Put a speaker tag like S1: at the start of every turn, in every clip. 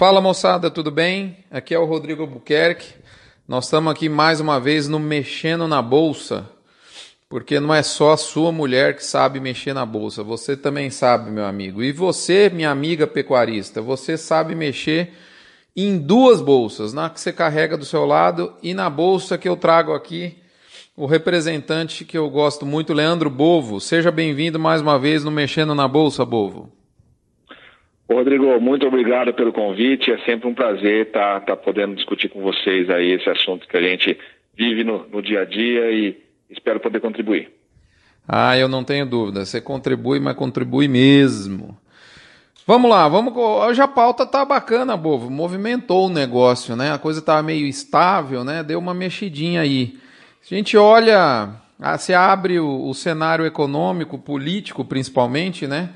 S1: Fala moçada, tudo bem? Aqui é o Rodrigo Buquerque. Nós estamos aqui mais uma vez no Mexendo na Bolsa, porque não é só a sua mulher que sabe mexer na bolsa, você também sabe, meu amigo. E você, minha amiga pecuarista, você sabe mexer em duas bolsas, na que você carrega do seu lado e na bolsa que eu trago aqui o representante que eu gosto muito, Leandro Bovo. Seja bem-vindo mais uma vez no Mexendo na Bolsa, Bovo.
S2: Rodrigo, muito obrigado pelo convite. É sempre um prazer estar tá, tá podendo discutir com vocês aí esse assunto que a gente vive no, no dia a dia e espero poder contribuir.
S1: Ah, eu não tenho dúvida. Você contribui, mas contribui mesmo. Vamos lá, vamos. Hoje a pauta tá bacana, Bovo. Movimentou o negócio, né? A coisa estava meio estável, né? Deu uma mexidinha aí. A gente olha, ah, se abre o, o cenário econômico, político principalmente, né?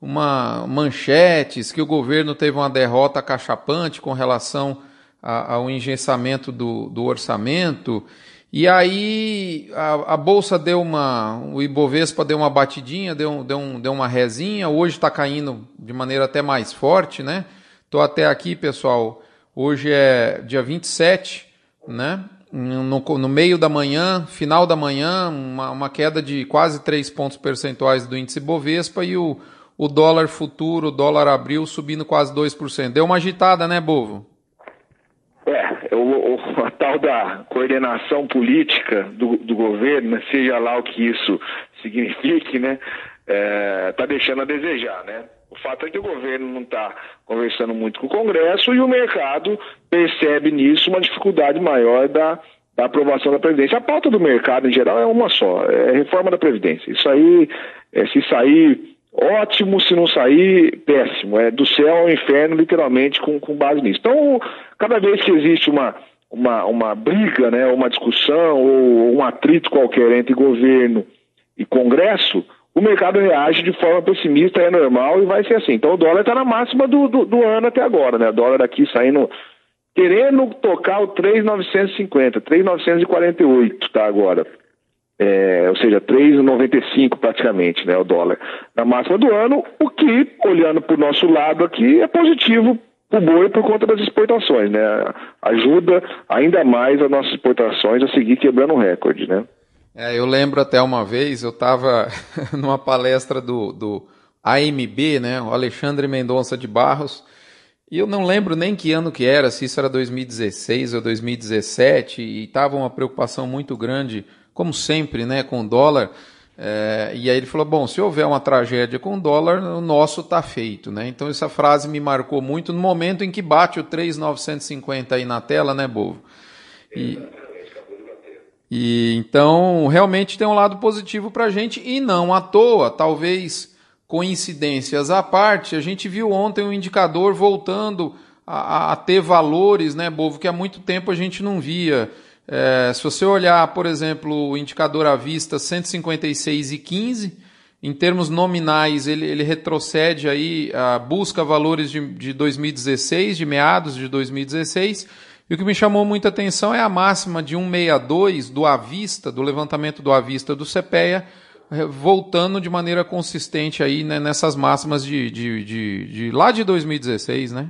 S1: Uma manchetes que o governo teve uma derrota cachapante com relação ao engessamento do, do orçamento. E aí a, a, bolsa deu uma, o Ibovespa deu uma batidinha, deu, deu, um, deu uma rezinha. Hoje está caindo de maneira até mais forte, né? Estou até aqui, pessoal. Hoje é dia 27, né? no, no, meio da manhã, final da manhã, uma, uma, queda de quase 3 pontos percentuais do índice Bovespa e o, o dólar futuro, o dólar abril subindo quase 2%. Deu uma agitada, né, Bovo?
S2: É, o, o, a tal da coordenação política do, do governo, seja lá o que isso signifique, né, é, tá deixando a desejar, né? O fato é que o governo não está conversando muito com o Congresso e o mercado percebe nisso uma dificuldade maior da, da aprovação da Previdência. A pauta do mercado, em geral, é uma só: é reforma da Previdência. Isso aí, é, se sair, ótimo, se não sair, péssimo. É do céu ao inferno, literalmente, com, com base nisso. Então, cada vez que existe uma, uma, uma briga, né, uma discussão ou um atrito qualquer entre governo e Congresso o mercado reage de forma pessimista, é normal e vai ser assim. Então o dólar está na máxima do, do, do, ano até agora, né? O dólar aqui saindo, querendo tocar o 3,950, 3,948 tá agora. É, ou seja, 3,95 praticamente, né, o dólar na máxima do ano, o que, olhando para o nosso lado aqui, é positivo para o boi por conta das exportações, né? Ajuda ainda mais as nossas exportações a seguir quebrando o recorde, né?
S1: É, eu lembro até uma vez, eu estava numa palestra do, do AMB, né, o Alexandre Mendonça de Barros, e eu não lembro nem que ano que era, se isso era 2016 ou 2017, e estava uma preocupação muito grande, como sempre, né, com o dólar. É, e aí ele falou: bom, se houver uma tragédia com o dólar, o nosso está feito, né? Então essa frase me marcou muito no momento em que bate o 3,950 aí na tela, né, Bovo? E, e então realmente tem um lado positivo para a gente e não à toa, talvez coincidências à parte, a gente viu ontem um indicador voltando a, a ter valores, né, Bovo, que há muito tempo a gente não via. É, se você olhar, por exemplo, o indicador à vista 156,15, em termos nominais, ele, ele retrocede aí, a, busca valores de, de 2016, de meados de 2016 e o que me chamou muita atenção é a máxima de 162 do Avista, do levantamento do Avista do CPEA, eh, voltando de maneira consistente aí né, nessas máximas de, de, de, de, lá de 2016, né?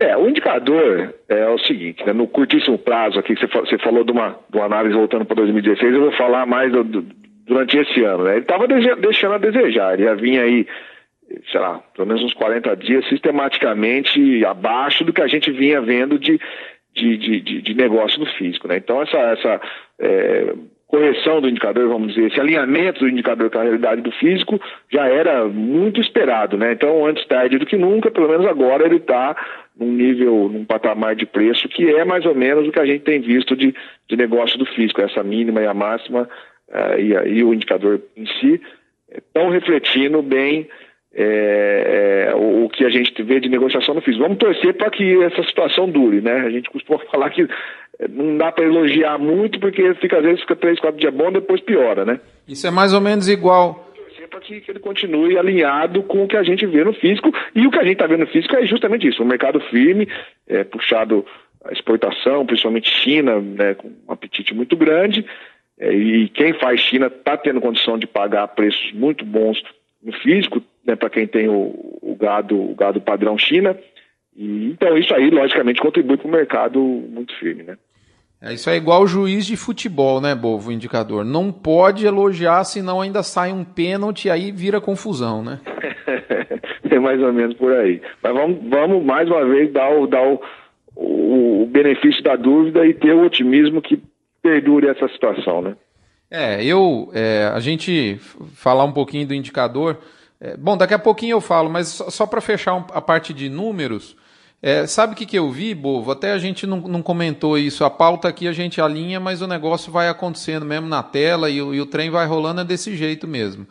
S2: É, o indicador é o seguinte, né, no curtíssimo prazo aqui, que você falou de uma, de uma análise voltando para 2016, eu vou falar mais do, do, durante esse ano. Né? Ele estava deixando a desejar, ele já vinha aí sei lá, pelo menos uns 40 dias, sistematicamente abaixo do que a gente vinha vendo de, de, de, de negócio no físico. Né? Então, essa, essa é, correção do indicador, vamos dizer, esse alinhamento do indicador com a realidade do físico já era muito esperado. Né? Então, antes tarde do que nunca, pelo menos agora ele está num nível, num patamar de preço que é mais ou menos o que a gente tem visto de, de negócio do físico, essa mínima e a máxima uh, e, e o indicador em si estão refletindo bem é, é, o, o, que a gente vê de negociação no físico. Vamos torcer para que essa situação dure, né? A gente costuma falar que não dá para elogiar muito, porque fica, às vezes fica três, quatro dias bom, depois piora, né?
S1: Isso é mais ou menos igual.
S2: Para que, ele continue alinhado com o que a gente vê no físico, e o que a gente está vendo no físico é justamente isso, um mercado firme, é, puxado a exportação, principalmente China, né, com um apetite muito grande, é, e quem faz China está tendo condição de pagar preços muito bons no físico, né, para quem tem o, o, gado, o gado padrão China, E, então isso aí, logicamente, contribui para o mercado muito firme, né?
S1: É, isso é igual o juiz de futebol, né, Bovo, o indicador. Não pode elogiar, senão ainda sai um pênalti e aí vira confusão, né?
S2: é mais ou menos por aí. Mas vamos, vamos mais uma vez dar, o, dar o, o, o benefício da dúvida e ter o otimismo que perdure essa situação, né?
S1: É, eu, é, a gente falar um pouquinho do indicador. É, bom, daqui a pouquinho eu falo, mas só, só para fechar a parte de números, é, sabe o que, que eu vi, Bovo? Até a gente não, não, comentou isso. A pauta aqui a gente alinha, mas o negócio vai acontecendo mesmo na tela e, e o trem vai rolando é desse jeito mesmo.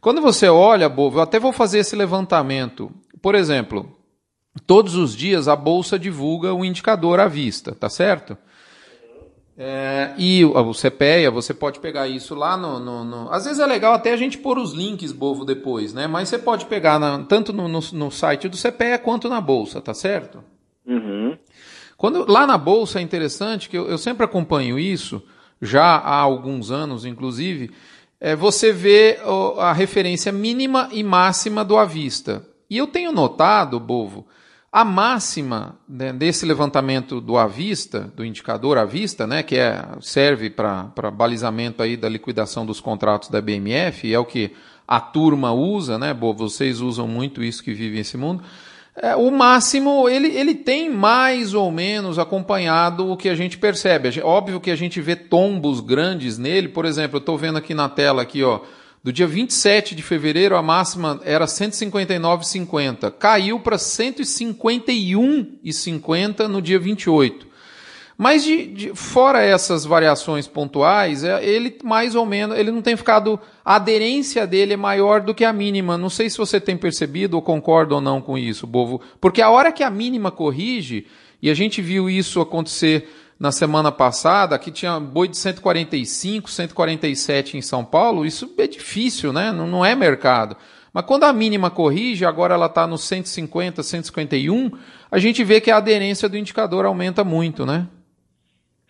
S1: Quando você olha, Bovo, eu até vou fazer esse levantamento. Por exemplo, todos os dias a bolsa divulga o indicador à vista, tá certo? É, e o, CPEA, você pode pegar isso lá no, no, no, Às vezes é legal até a gente pôr os links, Bovo, depois, né? Mas você pode pegar na, tanto no, no, site do CPEA quanto na bolsa, tá certo?
S2: Uhum.
S1: Quando, lá na bolsa é interessante, que eu, eu sempre acompanho isso, já há alguns anos, inclusive, é, você vê a referência mínima e máxima do à vista. E eu tenho notado, Bovo, a máxima né, desse levantamento do à vista, do indicador à vista, né, que é, serve para balizamento aí da liquidação dos contratos da BMF, é o que a turma usa, né, Bo, vocês usam muito isso que vivem esse mundo. É, o máximo, ele, ele tem mais ou menos acompanhado o que a gente percebe. Óbvio que a gente vê tombos grandes nele, por exemplo, eu estou vendo aqui na tela, aqui, ó, do dia 27 de fevereiro, a máxima era 159,50. Caiu para 151,50 no dia 28. Mas de, de, fora essas variações pontuais, é, ele mais ou menos, ele não tem ficado, a aderência dele é maior do que a mínima. Não sei se você tem percebido ou concorda ou não com isso, Bovo. Porque a hora que a mínima corrige, e a gente viu isso acontecer na semana passada, que tinha boi de 145, 147 em São Paulo, isso é difícil, né? Não, não é mercado. Mas quando a mínima corrige, agora ela está nos 150, 151, a gente vê que a aderência do indicador aumenta muito, né?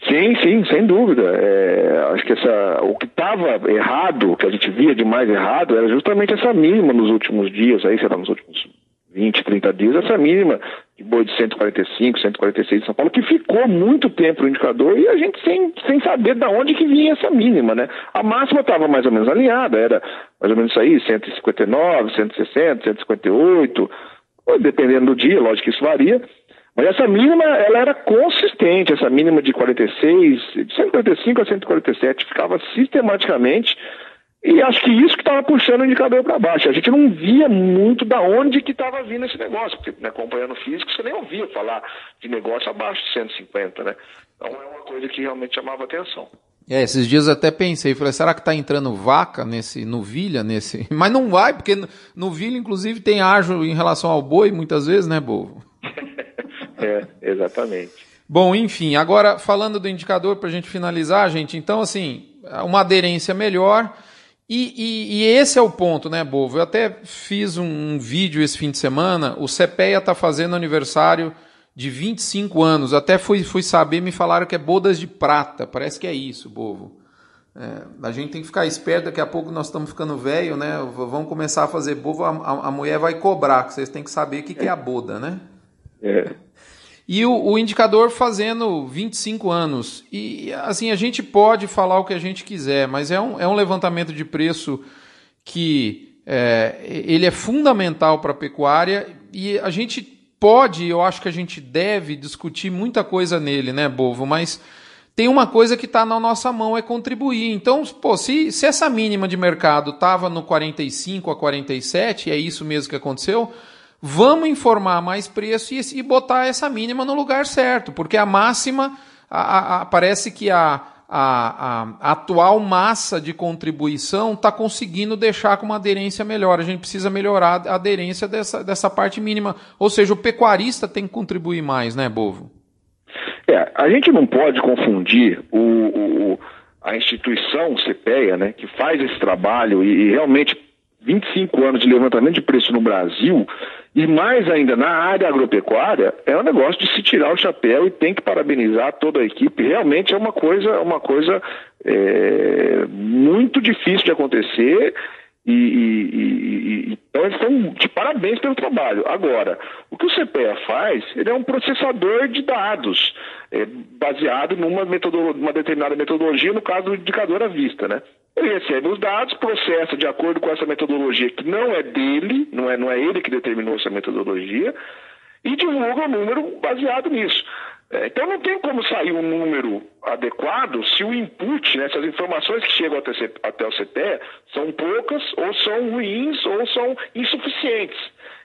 S2: Sim, sim, sem dúvida. É, acho que essa, o que estava errado, o que a gente via de mais errado, era justamente essa mínima nos últimos dias, aí, sei lá, nos últimos 20, 30 dias, essa mínima de boi de 145, 146 de São Paulo, que ficou muito tempo no indicador e a gente sem, sem saber de onde que vinha essa mínima, né? A máxima estava mais ou menos alinhada, era mais ou menos isso aí, 159, 160, 158, dependendo do dia, lógico que isso varia, mas essa mínima, ela era consistente, essa mínima de 46, de 145 a 147, ficava sistematicamente e acho que isso que estava puxando o indicador para baixo. A gente não via muito da onde que estava vindo esse negócio, porque né, acompanhando físico você nem ouvia falar de negócio abaixo de 150, né? Então é uma coisa que realmente chamava atenção.
S1: É, esses dias eu até pensei, falei, será que está entrando vaca nesse novilha nesse? Mas não vai, porque novilha inclusive tem ágio em relação ao boi muitas vezes, né, bovo?
S2: é, exatamente.
S1: Bom, enfim, agora falando do indicador para a gente finalizar, gente, então assim, uma aderência melhor. E, e, e, esse é o ponto, né, Bovo? Eu até fiz um, um vídeo esse fim de semana. O CPEA está fazendo aniversário de 25 anos. Até fui, fui saber, me falaram que é bodas de prata. Parece que é isso, Bovo. É, a gente tem que ficar esperto, daqui a pouco nós estamos ficando velho, né? Vamos começar a fazer bovo, a, a, mulher vai cobrar, que vocês têm que saber o que, que é a boda, né?
S2: É.
S1: E o, o, indicador fazendo 25 anos. E assim, a gente pode falar o que a gente quiser, mas é um, é um levantamento de preço que é, ele é fundamental para a pecuária e a gente pode, eu acho que a gente deve discutir muita coisa nele, né, Bovo? Mas tem uma coisa que está na nossa mão, é contribuir. Então, pô, se, se essa mínima de mercado estava no 45 a 47, e é isso mesmo que aconteceu, Vamos informar mais preço e, e botar essa mínima no lugar certo, porque a máxima, a, a, parece que a, a, a, atual massa de contribuição está conseguindo deixar com uma aderência melhor. A gente precisa melhorar a aderência dessa, dessa parte mínima. Ou seja, o pecuarista tem que contribuir mais, né, Bovo?
S2: É, a gente não pode confundir o, o a instituição CPEA, né, que faz esse trabalho e, e realmente 25 anos de levantamento de preço no Brasil, e mais ainda na área agropecuária, é um negócio de se tirar o chapéu e tem que parabenizar toda a equipe. Realmente é uma coisa, uma coisa é, muito difícil de acontecer E, e, e, então eles estão de parabéns pelo trabalho. Agora, o que o CPEA faz, ele é um processador de dados, é, baseado numa uma determinada metodologia, no caso do indicador à vista, né? Ele recebe os dados, processa de acordo com essa metodologia que não é dele, não é, não é ele que determinou essa metodologia, e divulga o número baseado nisso. É, então não tem como sair um número adequado se o input, né, se as informações que chegam até, até o CPE são poucas, ou são ruins, ou são insuficientes.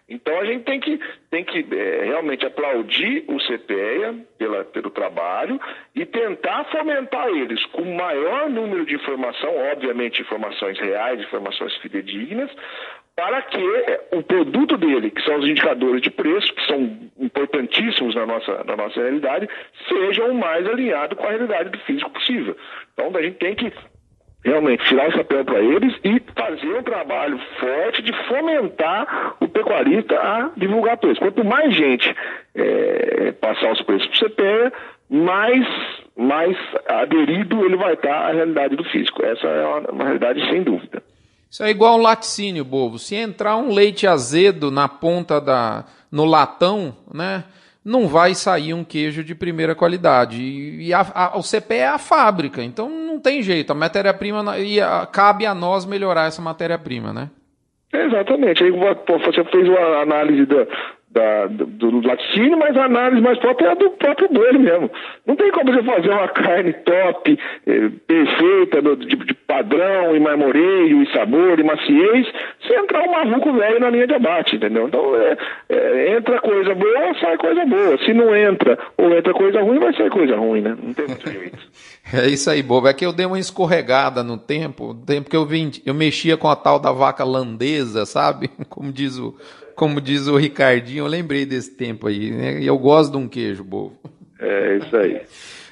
S2: Então a gente tem que, tem que é, realmente aplaudir o CPEA pela, pelo trabalho e tentar fomentar eles com o maior número de informação, obviamente informações reais, informações fidedignas, para que o produto dele, que são os indicadores de preço, que são importantíssimos na nossa, na nossa realidade, seja o mais alinhado com a realidade do físico possível. Então, a gente tem que realmente tirar o chapéu para eles e fazer um trabalho forte de fomentar o pecuarista a divulgar preço. Quanto mais gente é, passar os preços para o CPE, mais, mais aderido ele vai estar à realidade do físico. Essa é uma, uma realidade sem dúvida.
S1: Isso é igual um laticínio, bobo. Se entrar um leite azedo na ponta da no latão, né, não vai sair um queijo de primeira qualidade. E, a, a, o CP é a fábrica, então não tem jeito. A matéria-prima e cabe a nós melhorar essa matéria-prima, né?
S2: Exatamente. Aí você fez uma análise da, da, do, do laticínio, mas a análise mais própria é a do próprio boi mesmo. Não tem como você fazer uma carne top, eh, perfeita, do, de, de, padrão, e marmoreio, e sabor, e maciez, entrar um maluco velho na linha de abate, entendeu? Então, é, é, entra coisa boa, sai coisa boa. Se não entra, ou entra coisa ruim, vai sair coisa ruim, né? Não tem muito jeito.
S1: É isso aí, bobo. É que eu dei uma escorregada no tempo, no tempo que eu vim, eu mexia com a tal da vaca landesa, sabe? Como diz o, como diz o Ricardinho, eu lembrei desse tempo aí, né? E eu gosto de um queijo, bovo.
S2: É isso aí.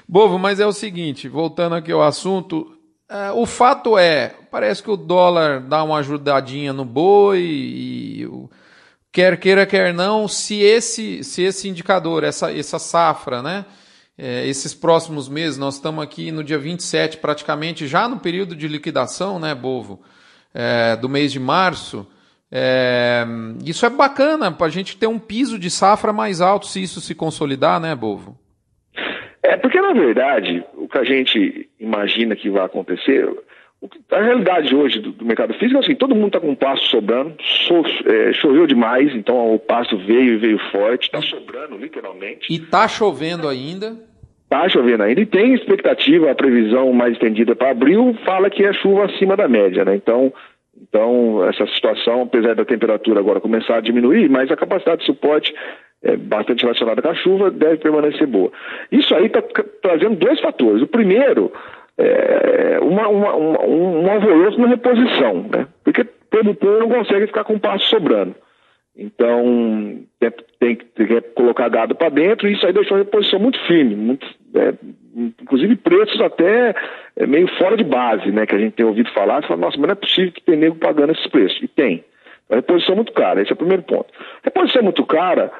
S1: Bovo, mas é o seguinte, voltando aqui ao assunto, é, o fato é, parece que o dólar dá uma ajudadinha no boi e quer queira quer não, se esse se esse indicador, essa essa safra, né? É, esses próximos meses, nós estamos aqui no dia 27, praticamente já no período de liquidação, né, Bovo, é, do mês de março. É, isso é bacana para a gente ter um piso de safra mais alto se isso se consolidar, né, Bovo?
S2: É, porque na verdade, o que a gente imagina que vai acontecer, a realidade hoje do, do mercado físico é assim, todo mundo está com pasto sobrando, so, é, choveu demais, então o pasto veio e veio forte, está sobrando literalmente.
S1: E está chovendo ainda?
S2: Está chovendo ainda e tem expectativa, a previsão mais estendida para abril fala que é chuva acima da média, né? Então então, essa situação, apesar da temperatura agora começar a diminuir, mas a capacidade de suporte é bastante relacionada com a chuva deve permanecer boa. Isso aí está trazendo dois fatores. O primeiro é uma, uma, uma, um alvoroço na reposição, né? porque o produtor não consegue ficar com o passo sobrando. Então, tem, tem, tem que colocar gado para dentro e isso aí deixou a reposição muito firme, muito, é, inclusive preços até é, meio fora de base, né? Que a gente tem ouvido falar, e fala, nossa, mas não é possível que tem nego pagando esses preços. E tem. A reposição é muito cara, esse é o primeiro ponto. A reposição é muito cara,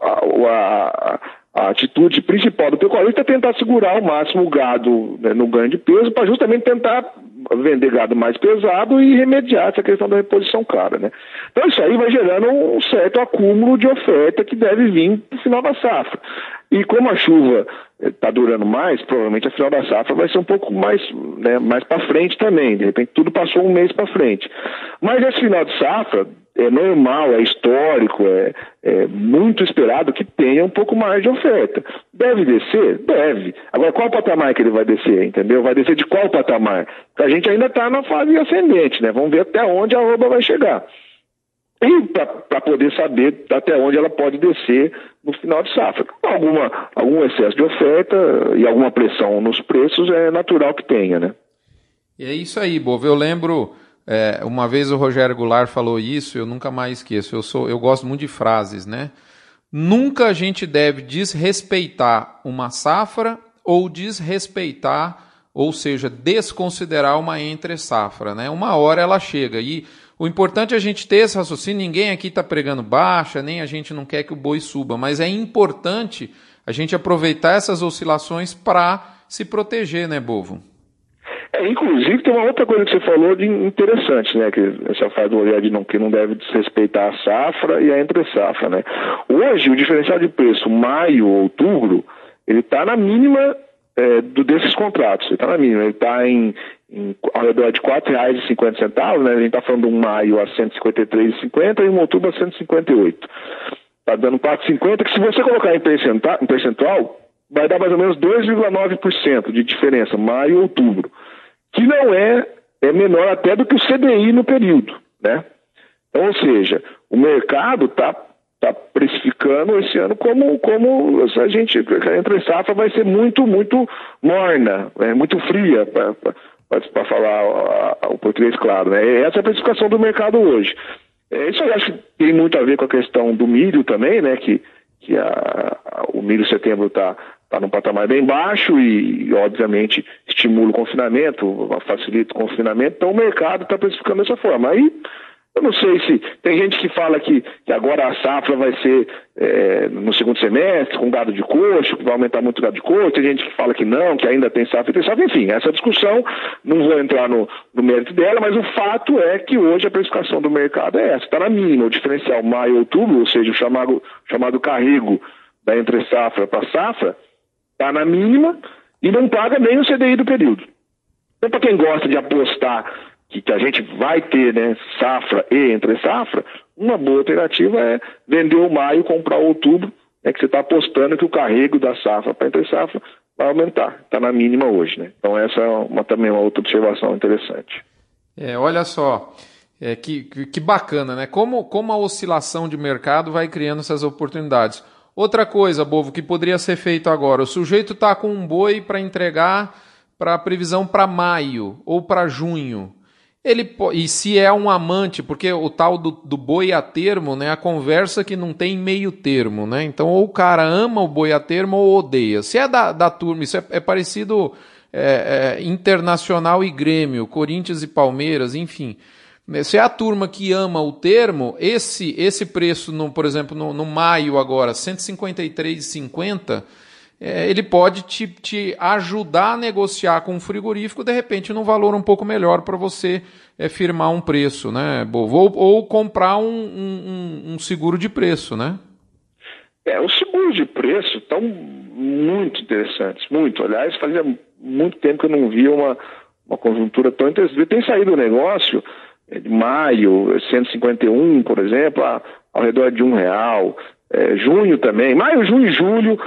S2: a, a, a atitude principal do pecuarista é tentar segurar ao máximo o gado né, no ganho de peso para justamente tentar vender gado mais pesado e remediar essa questão da reposição cara, né? Então isso aí vai gerando um certo acúmulo de oferta que deve vir no final da safra. E como a chuva está durando mais, provavelmente a final da safra vai ser um pouco mais, né, mais para frente também. De repente tudo passou um mês para frente. Mas esse final de safra é normal, é histórico, é, é, muito esperado que tenha um pouco mais de oferta. Deve descer? Deve. Agora, qual patamar que ele vai descer, entendeu? Vai descer de qual patamar? A gente ainda está na fase ascendente, né? Vamos ver até onde a roupa vai chegar. E para poder saber até onde ela pode descer no final de safra. Alguma, algum excesso de oferta e alguma pressão nos preços é natural que tenha, né?
S1: E é isso aí, Bovo. Eu lembro é, uma vez o Rogério Goulart falou isso, eu nunca mais esqueço. Eu, sou, eu gosto muito de frases, né? Nunca a gente deve desrespeitar uma safra ou desrespeitar, ou seja, desconsiderar uma entre safra, né? Uma hora ela chega e o importante é a gente ter esse raciocínio. Ninguém aqui está pregando baixa, nem a gente não quer que o boi suba, mas é importante a gente aproveitar essas oscilações para se proteger, né, Bovo?
S2: É, inclusive tem uma outra coisa que você falou de interessante, né? Que essa faz do olhar de não, que não deve desrespeitar a safra e a entre safra, né? Hoje o diferencial de preço maio, outubro, ele está na mínima é, do, desses contratos. Ele está na mínima, ele está em, em, ao redor de R$ 4,50, né? A gente está falando um maio a R$ 153,50 e um outubro a R$ 158. Está dando 4,50, que se você colocar em percentual, em percentual vai dar mais ou menos 2,9% de diferença, maio e outubro, que não é, é menor até do que o CDI no período, né? Então, ou seja, o mercado está tá precificando esse ano como, como a gente, entre safra vai ser muito, muito morna, é, muito fria, para falar o português claro. Né? Essa é a precificação do mercado hoje. É, isso eu acho que tem muito a ver com a questão do milho também, né? Que, que a, o milho setembro está tá num patamar bem baixo e, obviamente, estimula o confinamento, facilita o confinamento, então o mercado está precificando dessa forma. Aí eu não sei se. Tem gente que fala que, que agora a safra vai ser é, no segundo semestre, com gado de coxo, que vai aumentar muito o gado de coxo. Tem gente que fala que não, que ainda tem safra e tem safra. Enfim, essa discussão, não vou entrar no, no mérito dela, mas o fato é que hoje a precificação do mercado é essa, está na mínima. O diferencial maio-outubro, ou seja, o chamado, chamado carrego da entre safra para safra, está na mínima e não paga nem o CDI do período. Então, para quem gosta de apostar que, que a gente vai ter né, safra e entre safra, uma boa alternativa é vender o maio comprar o outubro, né, que você está apostando que o carrego da safra para entre safra vai aumentar. Está na mínima hoje. Né? Então essa é uma, também uma outra observação interessante.
S1: É, olha só, é, que, que bacana, né? Como, como a oscilação de mercado vai criando essas oportunidades. Outra coisa, Bovo, que poderia ser feito agora: o sujeito está com um boi para entregar para a previsão para maio ou para junho. Ele e se é um amante, porque o tal do, do boi a termo, né? A conversa que não tem meio termo, né? Então ou o cara ama o boi a termo ou odeia. Se é da, da turma, isso é, é parecido é, é, internacional e Grêmio, Corinthians e Palmeiras, enfim. Se é a turma que ama o termo, esse esse preço, no, por exemplo, no, no maio agora, 153,50 é, ele pode te, te, ajudar a negociar com o frigorífico, de repente, num valor um pouco melhor para você é, firmar um preço, né, Bovo? Ou, ou comprar um, um, um, seguro de preço, né?
S2: É, os seguros de preço estão muito interessantes, muito. Aliás, fazia muito tempo que eu não via uma, uma conjuntura tão interessante. Tem saído o negócio é, de maio, 151, por exemplo, a, ao redor de um real. É, junho também, maio, junho e julho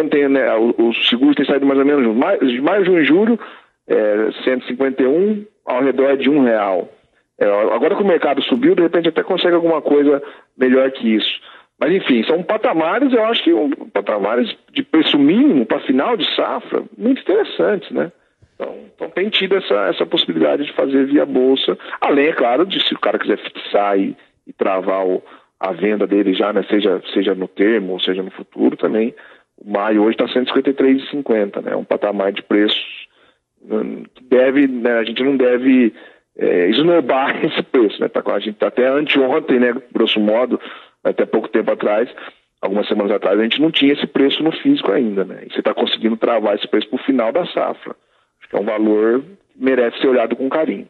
S2: Ontem né, os seguros têm saído mais ou menos de maio, junho e julho, é, 151 ao redor de um real. É, agora que o mercado subiu, de repente até consegue alguma coisa melhor que isso. Mas enfim, são patamares, eu acho que um, patamares de preço mínimo para final de safra muito interessantes, né? Então, então, tem tido essa, essa possibilidade de fazer via bolsa, além, é claro, de se o cara quiser fixar e, e travar o, a venda dele já, né, seja, seja no termo ou seja no futuro, também maio hoje está 153,50, né? Um patamar de preços hum, que deve, né, a gente não deve é, esnobar esse preço, né? Tá, a gente tá até anteontem, né, grosso modo, até pouco tempo atrás, algumas semanas atrás, a gente não tinha esse preço no físico ainda, né? E você está conseguindo travar esse preço para o final da safra. Acho que é um valor que merece ser olhado com carinho.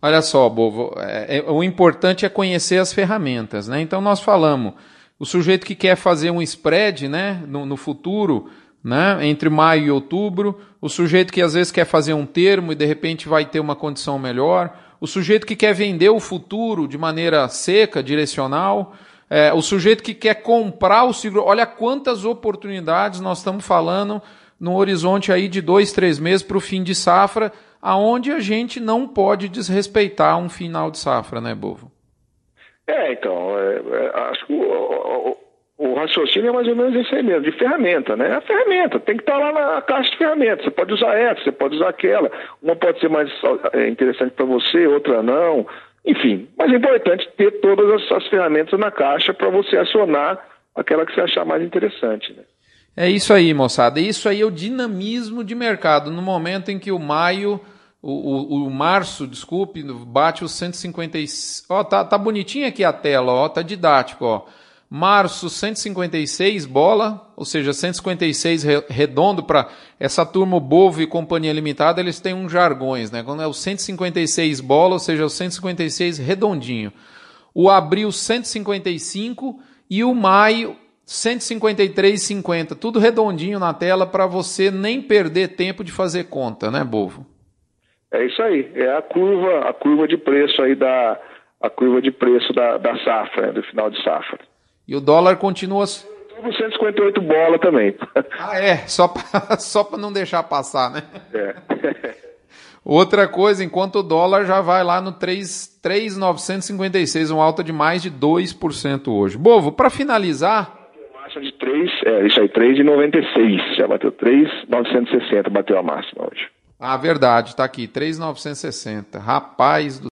S1: Olha só, Bovo, é, é, o importante é conhecer as ferramentas, né? Então nós falamos o sujeito que quer fazer um spread né, no, no futuro, né, entre maio e outubro, o sujeito que às vezes quer fazer um termo e de repente vai ter uma condição melhor, o sujeito que quer vender o futuro de maneira seca, direcional, é, o sujeito que quer comprar o seguro. Olha quantas oportunidades nós estamos falando no horizonte aí de dois, três meses para o fim de safra, aonde a gente não pode desrespeitar um final de safra, né, Bovo?
S2: É, então, é, é, acho que o, o, o, raciocínio é mais ou menos esse aí mesmo, de ferramenta, né? A ferramenta tem que estar lá na caixa de ferramentas. Você pode usar essa, você pode usar aquela. Uma pode ser mais é, interessante para você, outra não. Enfim, mas é importante ter todas as, as ferramentas na caixa para você acionar aquela que você achar mais interessante, né?
S1: É isso aí, moçada. Isso aí é o dinamismo de mercado. No momento em que o maio o, o, o, março, desculpe, bate os 156. Ó, tá, tá bonitinho aqui a tela, ó, tá didático, ó. Março, 156 bola, ou seja, 156 redondo para essa turma Bovo e Companhia Limitada, eles têm uns jargões, né? Quando é o 156 bola, ou seja, o 156 redondinho. O abril 155 e o maio 153,50, tudo redondinho na tela para você nem perder tempo de fazer conta, né, Bovo?
S2: É isso aí, é a curva, a curva de preço aí da a curva de preço da, da safra, né, do final de safra.
S1: E o dólar continua.
S2: Tudo 158 bola também.
S1: Ah, é? Só para só não deixar passar, né?
S2: É.
S1: Outra coisa, enquanto o dólar já vai lá no 3,956, uma alta de mais de 2% hoje. Bovo, para finalizar.
S2: Máxima de 3, é, isso aí, 3,96. Já bateu 3,960, bateu a máxima hoje.
S1: Ah, verdade, tá aqui, 3,960. Rapaz do